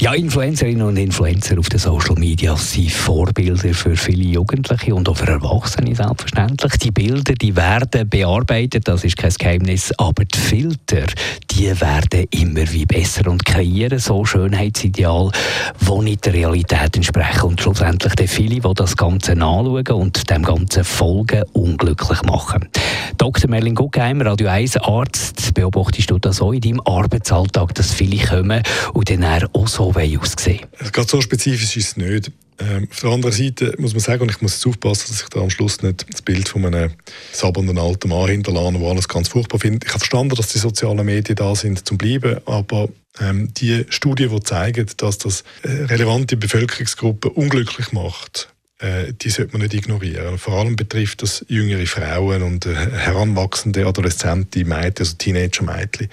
Ja, Influencerinnen und Influencer auf den Social Media sind Vorbilder für viele Jugendliche und auch für Erwachsene selbstverständlich. Die Bilder, die werden bearbeitet, das ist kein Geheimnis, aber die Filter, die werden immer wie besser und kreieren so Schönheitsideal, die nicht der Realität entsprechen und schlussendlich die viele, die das Ganze anschauen und dem Ganzen folgen, unglücklich machen. Dr. Merlin Guggenheimer, Radio 1 Arzt, beobachtest du das auch in deinem Arbeitsalltag, dass viele kommen und dann auch so aussehen Gerade so spezifisch ist es nicht. Ähm, auf der anderen Seite muss man sagen, und ich muss jetzt aufpassen, dass ich da am Schluss nicht das Bild von einem sabbernden alten Mann hinterlasse, der alles ganz furchtbar findet. Ich habe verstanden, dass die sozialen Medien da sind zum Bleiben, aber ähm, die Studien, die zeigen, dass das äh, relevante Bevölkerungsgruppen unglücklich macht, äh, die sollte man nicht ignorieren. Vor allem betrifft das jüngere Frauen und äh, heranwachsende adoleszente Mädchen, also Teenager-Mädchen.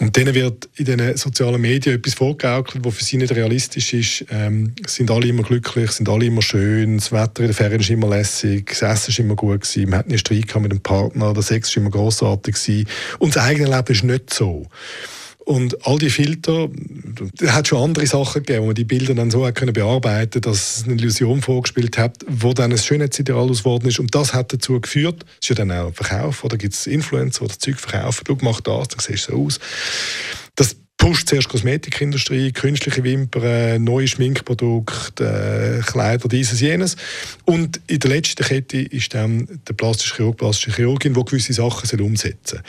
Und denen wird in den sozialen Medien etwas vorgegaukelt, was für sie nicht realistisch ist. Ähm, sind alle immer glücklich, sind alle immer schön, das Wetter in der Ferien ist immer lässig, das Essen ist immer gut gewesen, man hat einen Streit mit dem Partner, der Sex ist immer großartig gewesen. Und das eigene Leben ist nicht so. Und all die Filter, es hat schon andere Sachen gegeben, wo man die Bilder dann so können bearbeiten dass es eine Illusion vorgespielt hat, wo dann ein Schönheitsideal ausgeworden ist. Und das hat dazu geführt, es ist ja dann auch Verkauf, oder gibt es Influencer, die das Zeug verkaufen, schau, mach das, dann siehst du so aus. Das pusht zuerst Kosmetikindustrie, künstliche Wimpern, neue Schminkprodukte, äh, Kleider, dieses, jenes. Und in der letzten Kette ist dann der plastische Chirurg, plastische Chirurgin, der gewisse Sachen umsetzen soll.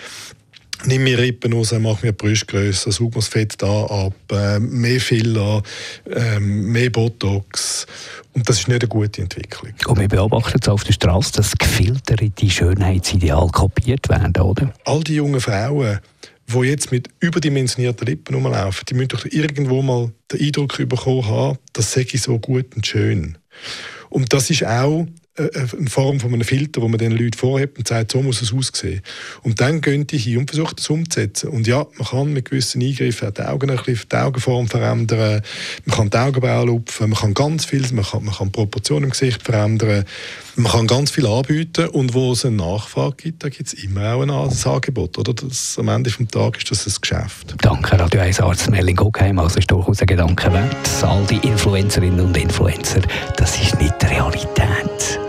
Nimm mir Rippen raus, mach mir Brust grösser, saug mir das Fett da ab, äh, mehr Filler, äh, mehr Botox. Und das ist nicht eine gute Entwicklung. Und wir beobachten es auf der Straße, dass gefilterte Schönheitsideale kopiert werden, oder? All die jungen Frauen, die jetzt mit überdimensionierten Lippen rumlaufen, die müssen doch irgendwo mal den Eindruck bekommen haben, das sei so gut und schön. Und das ist auch eine Form von einem Filter, wo man den Leuten vorhebt und sagt, so muss es aussehen. Und dann gehen die hin und versuchen das umzusetzen. Und ja, man kann mit gewissen Eingriffen die Augen ein bisschen, die Augenform verändern, man kann die Augenbrauen lupfen, man kann ganz viel, man kann, man kann Proportionen im Gesicht verändern, man kann ganz viel anbieten und wo es eine Nachfrage gibt, da gibt es immer auch ein Angebot. Oder? Das, am Ende des Tages ist das ein Geschäft. Danke, Radio 1 Arzt Merlin Guggenheim. Also ist durchaus ein Gedanke wert. All die Influencerinnen und Influencer, das ist nicht die Realität.